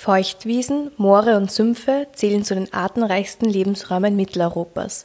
Feuchtwiesen, Moore und Sümpfe zählen zu den artenreichsten Lebensräumen Mitteleuropas.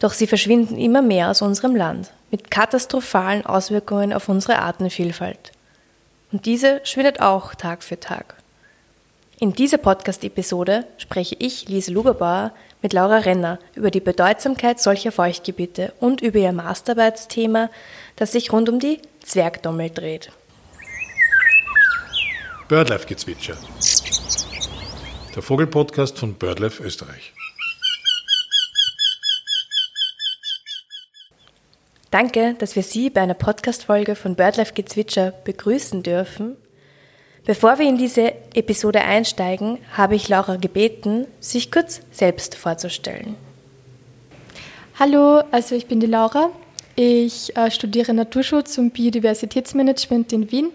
Doch sie verschwinden immer mehr aus unserem Land, mit katastrophalen Auswirkungen auf unsere Artenvielfalt. Und diese schwindet auch Tag für Tag. In dieser Podcast-Episode spreche ich, Lise Lugerbauer, mit Laura Renner über die Bedeutsamkeit solcher Feuchtgebiete und über ihr Masterarbeitsthema, das sich rund um die Zwergdommel dreht. Birdlife-Gezwitscher. Der Vogelpodcast von Birdlife Österreich. Danke, dass wir Sie bei einer Podcast-Folge von Birdlife Gezwitscher begrüßen dürfen. Bevor wir in diese Episode einsteigen, habe ich Laura gebeten, sich kurz selbst vorzustellen. Hallo, also ich bin die Laura. Ich äh, studiere Naturschutz und Biodiversitätsmanagement in Wien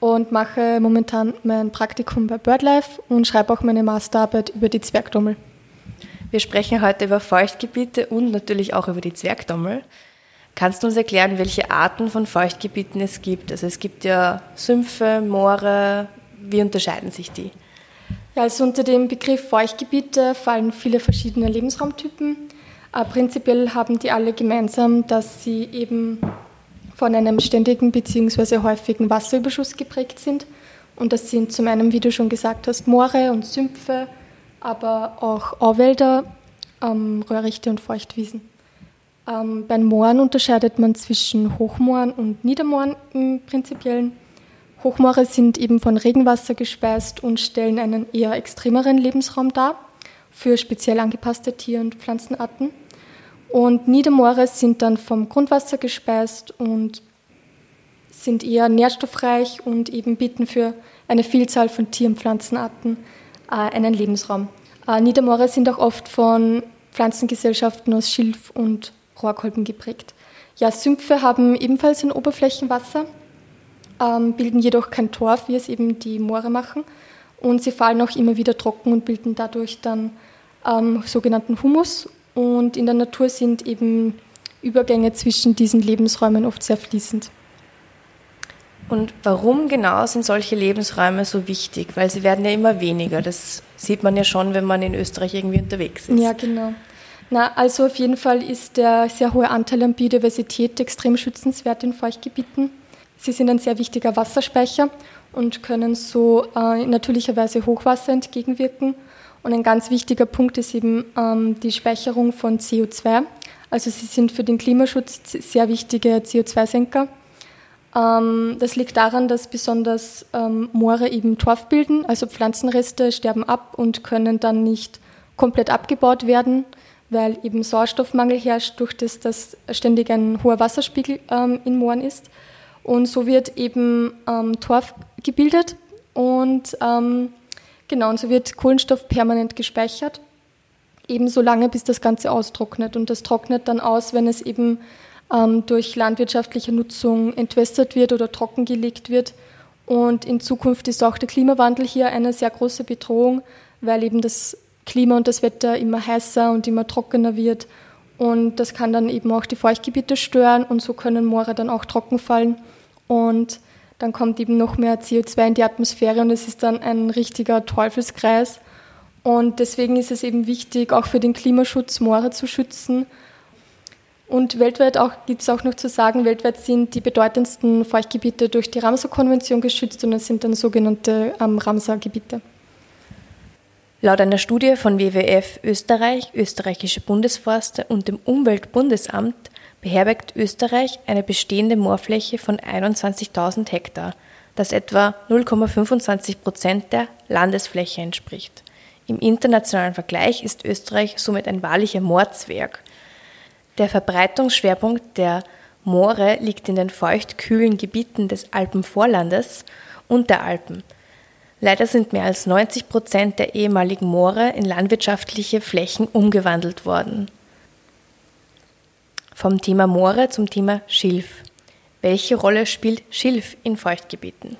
und mache momentan mein Praktikum bei BirdLife und schreibe auch meine Masterarbeit über die Zwergdommel. Wir sprechen heute über Feuchtgebiete und natürlich auch über die Zwergdommel. Kannst du uns erklären, welche Arten von Feuchtgebieten es gibt? Also es gibt ja Sümpfe, Moore. Wie unterscheiden sich die? Ja, also unter dem Begriff Feuchtgebiete fallen viele verschiedene Lebensraumtypen. Äh, prinzipiell haben die alle gemeinsam, dass sie eben von einem ständigen bzw. häufigen Wasserüberschuss geprägt sind. Und das sind zum einen, wie du schon gesagt hast, Moore und Sümpfe, aber auch Auwälder, ähm, Röhrichte und Feuchtwiesen. Ähm, bei Mooren unterscheidet man zwischen Hochmooren und Niedermooren im Prinzipiellen. Hochmoore sind eben von Regenwasser gespeist und stellen einen eher extremeren Lebensraum dar für speziell angepasste Tier- und Pflanzenarten. Und Niedermoore sind dann vom Grundwasser gespeist und sind eher nährstoffreich und eben bieten für eine Vielzahl von Tier- und Pflanzenarten äh, einen Lebensraum. Äh, Niedermoore sind auch oft von Pflanzengesellschaften aus Schilf und Rohrkolben geprägt. Ja, Sümpfe haben ebenfalls ein Oberflächenwasser, ähm, bilden jedoch kein Torf, wie es eben die Moore machen. Und sie fallen auch immer wieder trocken und bilden dadurch dann ähm, sogenannten Humus. Und in der Natur sind eben Übergänge zwischen diesen Lebensräumen oft sehr fließend. Und warum genau sind solche Lebensräume so wichtig? Weil sie werden ja immer weniger. Das sieht man ja schon, wenn man in Österreich irgendwie unterwegs ist. Ja, genau. Na, also auf jeden Fall ist der sehr hohe Anteil an Biodiversität extrem schützenswert in Feuchtgebieten. Sie sind ein sehr wichtiger Wasserspeicher und können so äh, in natürlicher Weise Hochwasser entgegenwirken. Und ein ganz wichtiger Punkt ist eben ähm, die Speicherung von CO2. Also sie sind für den Klimaschutz sehr wichtige CO2-Senker. Ähm, das liegt daran, dass besonders ähm, Moore eben Torf bilden, also Pflanzenreste sterben ab und können dann nicht komplett abgebaut werden weil eben Sauerstoffmangel herrscht, durch das, dass ständig ein hoher Wasserspiegel ähm, in Mooren ist. Und so wird eben ähm, Torf gebildet und ähm, genau, und so wird Kohlenstoff permanent gespeichert, eben so lange, bis das Ganze austrocknet. Und das trocknet dann aus, wenn es eben ähm, durch landwirtschaftliche Nutzung entwässert wird oder trockengelegt wird. Und in Zukunft ist auch der Klimawandel hier eine sehr große Bedrohung, weil eben das Klima und das Wetter immer heißer und immer trockener wird. Und das kann dann eben auch die Feuchtgebiete stören und so können Moore dann auch trocken fallen. Und dann kommt eben noch mehr CO2 in die Atmosphäre und es ist dann ein richtiger Teufelskreis. Und deswegen ist es eben wichtig, auch für den Klimaschutz Moore zu schützen. Und weltweit gibt es auch noch zu sagen, weltweit sind die bedeutendsten Feuchtgebiete durch die Ramsar-Konvention geschützt und es sind dann sogenannte ähm, Ramsar-Gebiete. Laut einer Studie von WWF Österreich, österreichische Bundesforste und dem Umweltbundesamt beherbergt Österreich eine bestehende Moorfläche von 21.000 Hektar, das etwa 0,25 Prozent der Landesfläche entspricht. Im internationalen Vergleich ist Österreich somit ein wahrlicher Moorzwerg. Der Verbreitungsschwerpunkt der Moore liegt in den feuchtkühlen Gebieten des Alpenvorlandes und der Alpen – Leider sind mehr als 90 Prozent der ehemaligen Moore in landwirtschaftliche Flächen umgewandelt worden. Vom Thema Moore zum Thema Schilf. Welche Rolle spielt Schilf in Feuchtgebieten?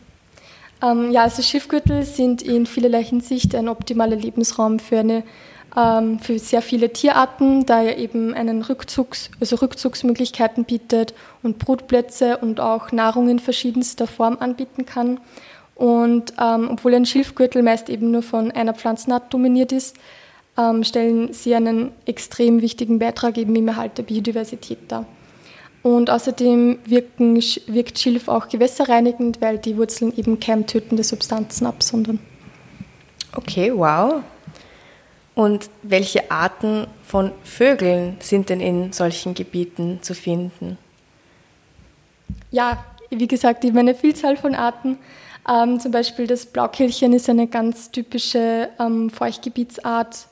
Ähm, ja, also Schilfgürtel sind in vielerlei Hinsicht ein optimaler Lebensraum für, eine, ähm, für sehr viele Tierarten, da er eben einen Rückzugs, also Rückzugsmöglichkeiten bietet und Brutplätze und auch Nahrung in verschiedenster Form anbieten kann. Und ähm, obwohl ein Schilfgürtel meist eben nur von einer Pflanzenart dominiert ist, ähm, stellen sie einen extrem wichtigen Beitrag eben im Erhalt der Biodiversität dar. Und außerdem wirken, wirkt Schilf auch gewässerreinigend, weil die Wurzeln eben keimtötende Substanzen absondern. Okay, wow. Und welche Arten von Vögeln sind denn in solchen Gebieten zu finden? Ja, wie gesagt, eben eine Vielzahl von Arten. Ähm, zum Beispiel das Blaukehlchen ist eine ganz typische ähm, Feuchtgebietsart.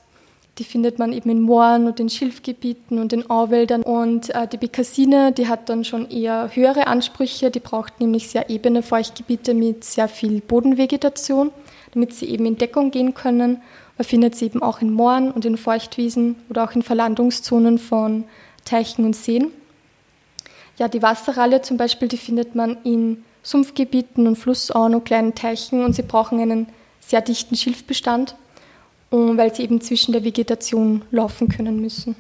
Die findet man eben in Mooren und in Schilfgebieten und in Auwäldern. Und äh, die Bekassine, die hat dann schon eher höhere Ansprüche. Die braucht nämlich sehr ebene Feuchtgebiete mit sehr viel Bodenvegetation, damit sie eben in Deckung gehen können. Man findet sie eben auch in Mooren und in Feuchtwiesen oder auch in Verlandungszonen von Teichen und Seen. Ja, die Wasserralle zum Beispiel, die findet man in Sumpfgebieten und Flussauen und kleinen Teichen und sie brauchen einen sehr dichten Schilfbestand, weil sie eben zwischen der Vegetation laufen können müssen.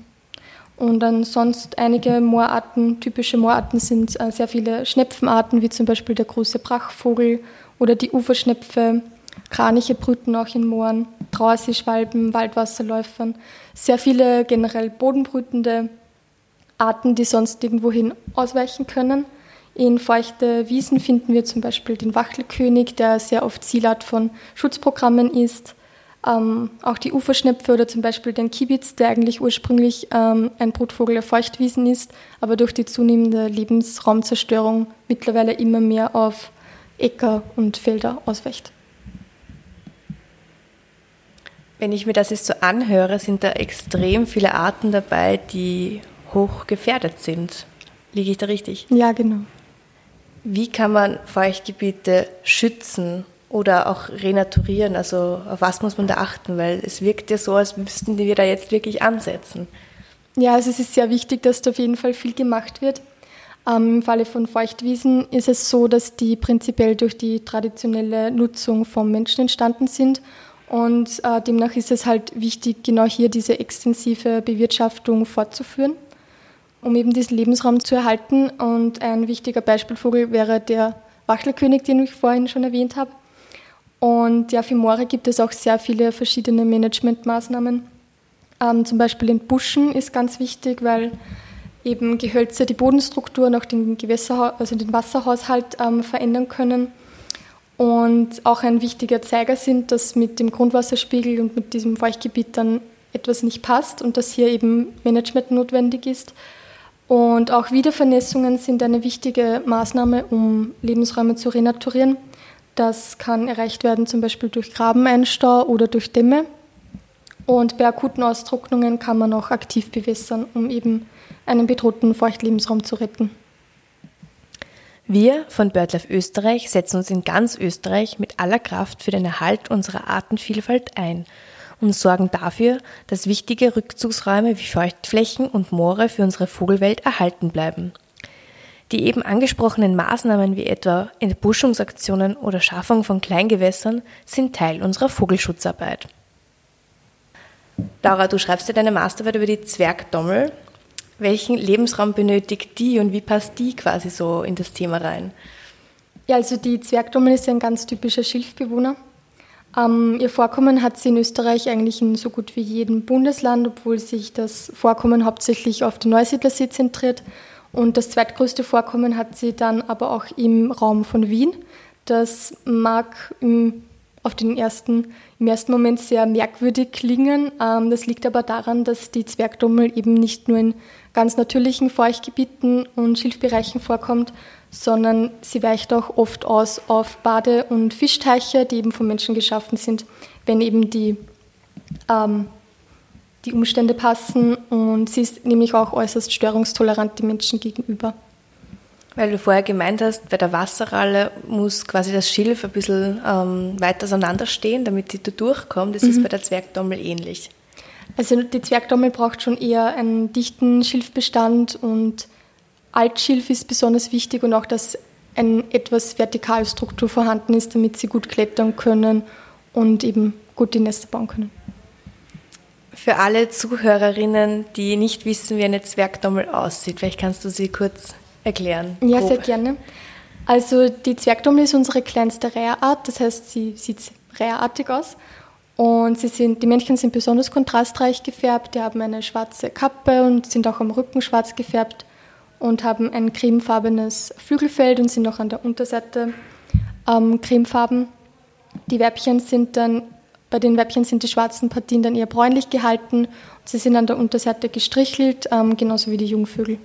Und dann sonst einige Moorarten, typische Moorarten sind äh, sehr viele Schnepfenarten, wie zum Beispiel der große Brachvogel oder die Uferschnepfe, Kraniche brüten auch in Mooren, Trauerseeschwalben, Waldwasserläufern, sehr viele generell bodenbrütende Arten, die sonst irgendwohin ausweichen können. In feuchte Wiesen finden wir zum Beispiel den Wachtelkönig, der sehr oft Zielart von Schutzprogrammen ist. Ähm, auch die Uferschnepfe oder zum Beispiel den Kibitz, der eigentlich ursprünglich ähm, ein Brutvogel der Feuchtwiesen ist, aber durch die zunehmende Lebensraumzerstörung mittlerweile immer mehr auf Äcker und Felder ausweicht. Wenn ich mir das jetzt so anhöre, sind da extrem viele Arten dabei, die hoch gefährdet sind. Liege ich da richtig? Ja, genau. Wie kann man Feuchtgebiete schützen oder auch renaturieren? Also auf was muss man da achten? Weil es wirkt ja so, als müssten wir da jetzt wirklich ansetzen. Ja, also es ist sehr wichtig, dass da auf jeden Fall viel gemacht wird. Ähm, Im Falle von Feuchtwiesen ist es so, dass die prinzipiell durch die traditionelle Nutzung vom Menschen entstanden sind. Und äh, demnach ist es halt wichtig, genau hier diese extensive Bewirtschaftung fortzuführen um eben diesen Lebensraum zu erhalten. Und ein wichtiger Beispielvogel wäre der Wachtelkönig, den ich vorhin schon erwähnt habe. Und ja, für Moore gibt es auch sehr viele verschiedene Managementmaßnahmen. Ähm, zum Beispiel in Buschen ist ganz wichtig, weil eben Gehölze die Bodenstruktur und auch den, Gewässer, also den Wasserhaushalt ähm, verändern können. Und auch ein wichtiger Zeiger sind, dass mit dem Grundwasserspiegel und mit diesem Feuchtgebiet dann etwas nicht passt und dass hier eben Management notwendig ist. Und auch Wiedervernässungen sind eine wichtige Maßnahme, um Lebensräume zu renaturieren. Das kann erreicht werden zum Beispiel durch Grabeneinstau oder durch Dämme. Und bei akuten Austrocknungen kann man auch aktiv bewässern, um eben einen bedrohten Feuchtlebensraum zu retten. Wir von BirdLife Österreich setzen uns in ganz Österreich mit aller Kraft für den Erhalt unserer Artenvielfalt ein – und sorgen dafür, dass wichtige Rückzugsräume wie Feuchtflächen und Moore für unsere Vogelwelt erhalten bleiben. Die eben angesprochenen Maßnahmen wie etwa Entbuschungsaktionen oder Schaffung von Kleingewässern sind Teil unserer Vogelschutzarbeit. Laura, du schreibst ja deine Masterarbeit über die Zwergdommel. Welchen Lebensraum benötigt die und wie passt die quasi so in das Thema rein? Ja, also die Zwergdommel ist ja ein ganz typischer Schilfbewohner. Ähm, ihr Vorkommen hat sie in Österreich eigentlich in so gut wie jedem Bundesland, obwohl sich das Vorkommen hauptsächlich auf den Neusiedlersee zentriert. Und das zweitgrößte Vorkommen hat sie dann aber auch im Raum von Wien. Das mag im, auf den ersten, im ersten Moment sehr merkwürdig klingen. Ähm, das liegt aber daran, dass die Zwergdommel eben nicht nur in ganz natürlichen Feuchtgebieten und Schilfbereichen vorkommt, sondern sie weicht auch oft aus auf Bade- und Fischteiche, die eben vom Menschen geschaffen sind, wenn eben die, ähm, die Umstände passen. Und sie ist nämlich auch äußerst störungstolerant den Menschen gegenüber. Weil du vorher gemeint hast, bei der Wasserralle muss quasi das Schilf ein bisschen ähm, weiter auseinanderstehen, damit sie da durchkommt. Das mhm. ist bei der Zwergdommel ähnlich. Also die Zwergdommel braucht schon eher einen dichten Schilfbestand und Altschilf ist besonders wichtig und auch, dass eine etwas Vertikalstruktur vorhanden ist, damit sie gut klettern können und eben gut die Nester bauen können. Für alle Zuhörerinnen, die nicht wissen, wie eine Zwergdommel aussieht, vielleicht kannst du sie kurz erklären. Ja, grob. sehr gerne. Also die Zwergdommel ist unsere kleinste Reherart, das heißt, sie sieht reherartig aus. Und sie sind, die Männchen sind besonders kontrastreich gefärbt, die haben eine schwarze Kappe und sind auch am Rücken schwarz gefärbt und haben ein cremefarbenes Flügelfeld und sind auch an der Unterseite ähm, cremefarben. Die Weibchen sind dann, bei den Weibchen sind die schwarzen Partien dann eher bräunlich gehalten und sie sind an der Unterseite gestrichelt, ähm, genauso wie die Jungvögel.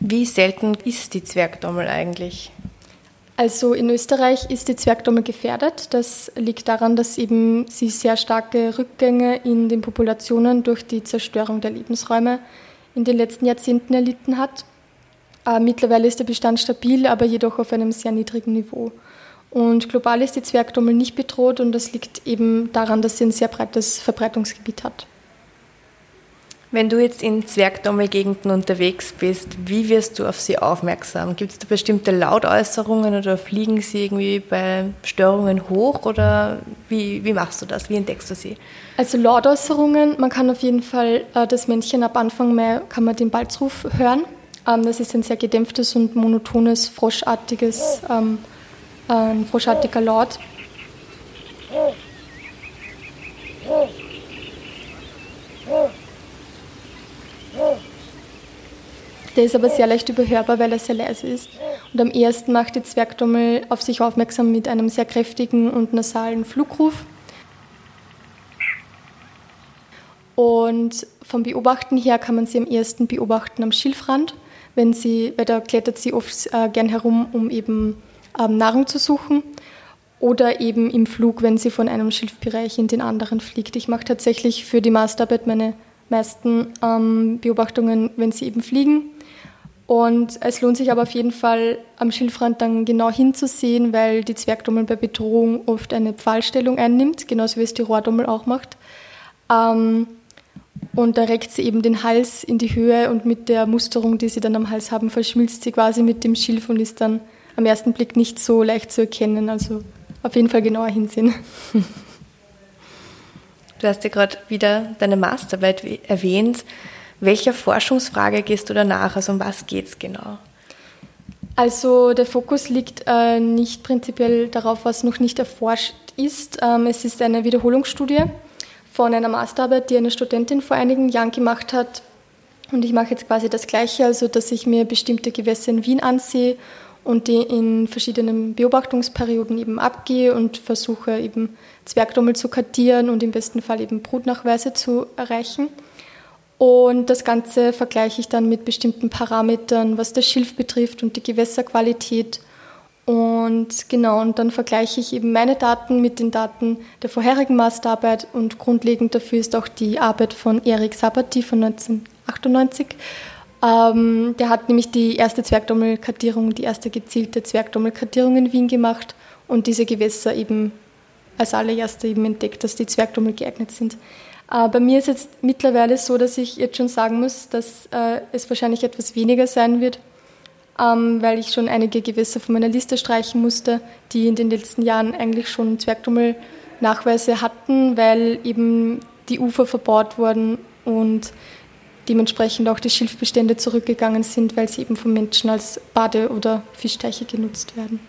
Wie selten ist die Zwergdommel eigentlich? Also in Österreich ist die Zwergdommel gefährdet. Das liegt daran, dass eben sie sehr starke Rückgänge in den Populationen durch die Zerstörung der Lebensräume in den letzten Jahrzehnten erlitten hat. Äh, mittlerweile ist der Bestand stabil, aber jedoch auf einem sehr niedrigen Niveau. Und global ist die Zwergdommel nicht bedroht und das liegt eben daran, dass sie ein sehr breites Verbreitungsgebiet hat. Wenn du jetzt in Zwergdommelgegenden unterwegs bist, wie wirst du auf sie aufmerksam? Gibt es da bestimmte Lautäußerungen oder fliegen sie irgendwie bei Störungen hoch oder wie, wie machst du das? Wie entdeckst du sie? Also Lautäußerungen, man kann auf jeden Fall äh, das Männchen ab Anfang Mai kann man den Balzruf hören. Ähm, das ist ein sehr gedämpftes und monotones, froschartiges, ähm, ein froschartiger Laut. Der ist aber sehr leicht überhörbar, weil er sehr leise ist. Und am ehesten macht die Zwergdommel auf sich aufmerksam mit einem sehr kräftigen und nasalen Flugruf. Und vom Beobachten her kann man sie am ehesten beobachten am Schilfrand, wenn sie, weil da klettert sie oft äh, gern herum, um eben Nahrung zu suchen. Oder eben im Flug, wenn sie von einem Schilfbereich in den anderen fliegt. Ich mache tatsächlich für die Masterarbeit meine meisten ähm, Beobachtungen, wenn sie eben fliegen. Und es lohnt sich aber auf jeden Fall am Schilfrand dann genau hinzusehen, weil die Zwergdommel bei Bedrohung oft eine Pfahlstellung einnimmt, genauso wie es die Rohrdommel auch macht. Ähm, und da reckt sie eben den Hals in die Höhe und mit der Musterung, die sie dann am Hals haben, verschmilzt sie quasi mit dem Schilf und ist dann am ersten Blick nicht so leicht zu erkennen. Also auf jeden Fall genauer hinsehen. Du hast ja gerade wieder deine Masterarbeit erwähnt. Welcher Forschungsfrage gehst du danach? Also um was geht es genau? Also der Fokus liegt äh, nicht prinzipiell darauf, was noch nicht erforscht ist. Ähm, es ist eine Wiederholungsstudie von einer Masterarbeit, die eine Studentin vor einigen Jahren gemacht hat. Und ich mache jetzt quasi das Gleiche, also dass ich mir bestimmte Gewässer in Wien ansehe und die in verschiedenen Beobachtungsperioden eben abgehe und versuche eben Zwergdommel zu kartieren und im besten Fall eben Brutnachweise zu erreichen. Und das Ganze vergleiche ich dann mit bestimmten Parametern, was das Schilf betrifft und die Gewässerqualität. Und genau, und dann vergleiche ich eben meine Daten mit den Daten der vorherigen Masterarbeit und grundlegend dafür ist auch die Arbeit von Erik Sabati von 1998. Ähm, der hat nämlich die erste Zwergdommelkartierung, die erste gezielte Zwergdommelkartierung in Wien gemacht und diese Gewässer eben als allererste eben entdeckt, dass die Zwergdommel geeignet sind. Äh, bei mir ist jetzt mittlerweile so, dass ich jetzt schon sagen muss, dass äh, es wahrscheinlich etwas weniger sein wird, ähm, weil ich schon einige Gewässer von meiner Liste streichen musste, die in den letzten Jahren eigentlich schon Zwergdummel-Nachweise hatten, weil eben die Ufer verbaut wurden und dementsprechend auch die Schilfbestände zurückgegangen sind, weil sie eben von Menschen als Bade- oder Fischteiche genutzt werden.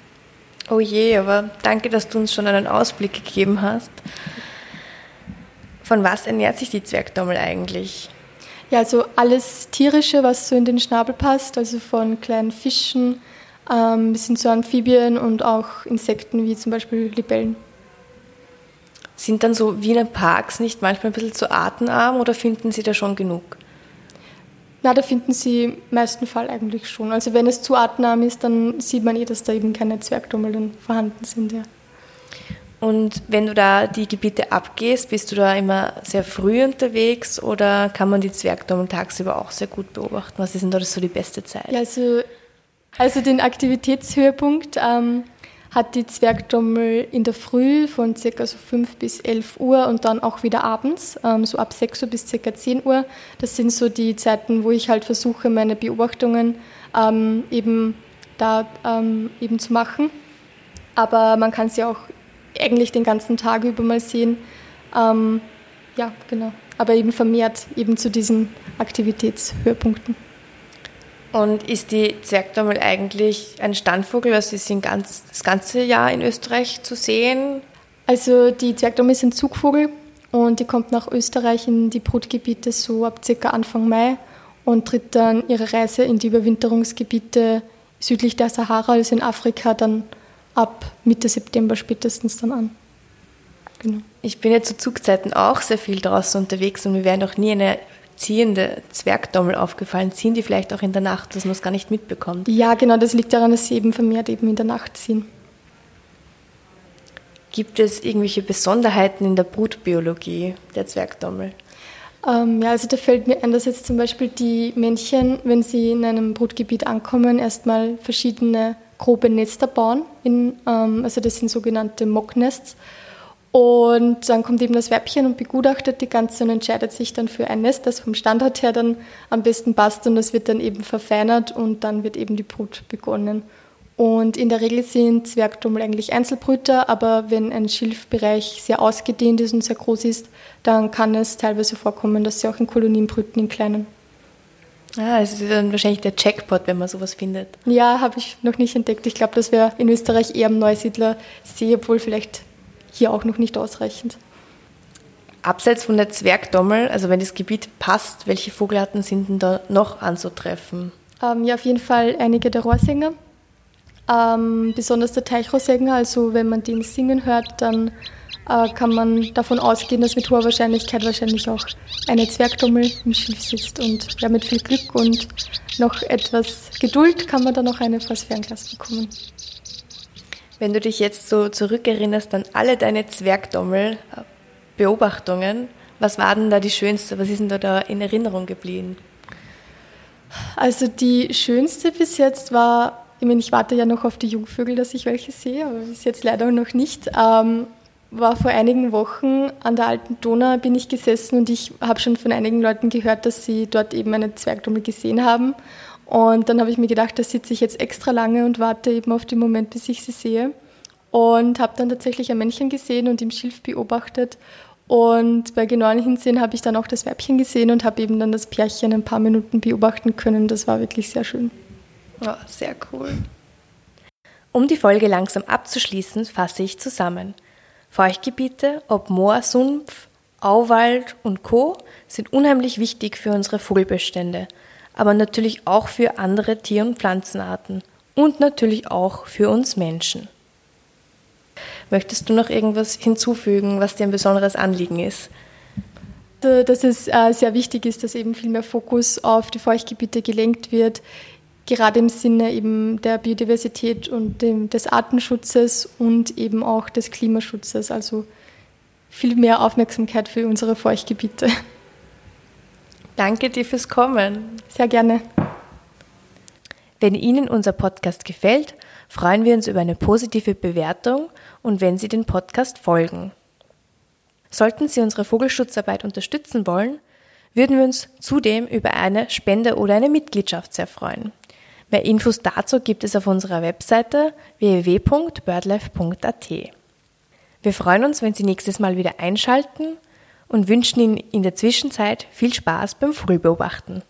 Oh je, aber danke, dass du uns schon einen Ausblick gegeben hast. Von was ernährt sich die Zwergdommel eigentlich? Ja, also alles Tierische, was so in den Schnabel passt, also von kleinen Fischen ähm, bis hin zu Amphibien und auch Insekten wie zum Beispiel Libellen. Sind dann so Wiener Parks nicht manchmal ein bisschen zu artenarm oder finden Sie da schon genug? Na, da finden Sie im meisten Fall eigentlich schon. Also wenn es zu artenarm ist, dann sieht man eh, dass da eben keine Zwergdommel vorhanden sind. Ja. Und wenn du da die Gebiete abgehst, bist du da immer sehr früh unterwegs oder kann man die Zwergdommel tagsüber auch sehr gut beobachten? Was ist denn da so die beste Zeit? Ja, also, also den Aktivitätshöhepunkt ähm, hat die Zwergdommel in der Früh von ca. so 5 bis 11 Uhr und dann auch wieder abends, ähm, so ab 6 Uhr bis ca. 10 Uhr. Das sind so die Zeiten, wo ich halt versuche, meine Beobachtungen ähm, eben da ähm, eben zu machen. Aber man kann sie auch eigentlich den ganzen Tag über mal sehen. Ja, genau. Aber eben vermehrt eben zu diesen Aktivitätshöhepunkten. Und ist die Zwergdommel eigentlich ein Standvogel? Also ist sie ganz, das ganze Jahr in Österreich zu sehen? Also die Zwergdommel ist ein Zugvogel und die kommt nach Österreich in die Brutgebiete so ab circa Anfang Mai und tritt dann ihre Reise in die Überwinterungsgebiete südlich der Sahara, also in Afrika, dann ab Mitte September spätestens dann an. Genau. Ich bin ja zu Zugzeiten auch sehr viel draußen unterwegs und mir wäre noch nie eine ziehende Zwergdommel aufgefallen. Ziehen die vielleicht auch in der Nacht, dass man es gar nicht mitbekommt? Ja, genau, das liegt daran, dass sie eben vermehrt eben in der Nacht ziehen. Gibt es irgendwelche Besonderheiten in der Brutbiologie der Zwergdommel? Ähm, ja, also da fällt mir ein, dass jetzt zum Beispiel die Männchen, wenn sie in einem Brutgebiet ankommen, erstmal verschiedene grobe Nester bauen. In, ähm, also das sind sogenannte Mocknests. Und dann kommt eben das Weibchen und begutachtet die ganze und entscheidet sich dann für ein Nest, das vom Standort her dann am besten passt und das wird dann eben verfeinert und dann wird eben die Brut begonnen. Und in der Regel sind Zwergdommel eigentlich Einzelbrüter, aber wenn ein Schilfbereich sehr ausgedehnt ist und sehr groß ist, dann kann es teilweise vorkommen, dass sie auch in Kolonien brüten, in kleinen. Ah, es ist dann wahrscheinlich der Jackpot, wenn man sowas findet. Ja, habe ich noch nicht entdeckt. Ich glaube, das wäre in Österreich eher am Neusiedler See, obwohl vielleicht hier auch noch nicht ausreichend. Abseits von der Zwergdommel, also wenn das Gebiet passt, welche Vogelarten sind denn da noch anzutreffen? Ähm, ja, auf jeden Fall einige der Rohrsänger. Ähm, besonders der Teichrohrsänger, also wenn man den singen hört, dann äh, kann man davon ausgehen, dass mit hoher Wahrscheinlichkeit wahrscheinlich auch eine Zwergdommel im Schilf sitzt. Und ja, mit viel Glück und noch etwas Geduld kann man dann auch eine vors Fernglas bekommen. Wenn du dich jetzt so zurückerinnerst an alle deine Zwergdommel-Beobachtungen, was war denn da die schönste? Was ist denn da, da in Erinnerung geblieben? Also die schönste bis jetzt war, ich meine, ich warte ja noch auf die Jungvögel, dass ich welche sehe, aber bis jetzt leider noch nicht. Ähm, war vor einigen Wochen an der alten Donau bin ich gesessen und ich habe schon von einigen Leuten gehört, dass sie dort eben eine Zwergdommel gesehen haben. Und dann habe ich mir gedacht, da sitze ich jetzt extra lange und warte eben auf den Moment, bis ich sie sehe. Und habe dann tatsächlich ein Männchen gesehen und im Schilf beobachtet. Und bei genauem Hinsehen habe ich dann auch das Weibchen gesehen und habe eben dann das Pärchen ein paar Minuten beobachten können. Das war wirklich sehr schön. Oh, sehr cool. Um die Folge langsam abzuschließen, fasse ich zusammen. Feuchtgebiete, ob Moor, Sumpf, Auwald und Co. sind unheimlich wichtig für unsere Vogelbestände – aber natürlich auch für andere Tier- und Pflanzenarten und natürlich auch für uns Menschen. Möchtest du noch irgendwas hinzufügen, was dir ein besonderes Anliegen ist? Dass es äh, sehr wichtig ist, dass eben viel mehr Fokus auf die Feuchtgebiete gelenkt wird, gerade im Sinne eben der Biodiversität und des Artenschutzes und eben auch des Klimaschutzes. Also viel mehr Aufmerksamkeit für unsere Feuchtgebiete. Danke dir fürs Kommen. Sehr gerne. Wenn Ihnen unser Podcast gefällt, freuen wir uns über eine positive Bewertung und wenn Sie den Podcast folgen. Sollten Sie unsere Vogelschutzarbeit unterstützen wollen, würden wir uns zudem über eine Spende oder eine Mitgliedschaft sehr freuen. Mehr Infos dazu gibt es auf unserer Webseite www.birdlife.at. Wir freuen uns, wenn Sie nächstes Mal wieder einschalten und wünschen Ihnen in der Zwischenzeit viel Spaß beim Vogelbeobachten.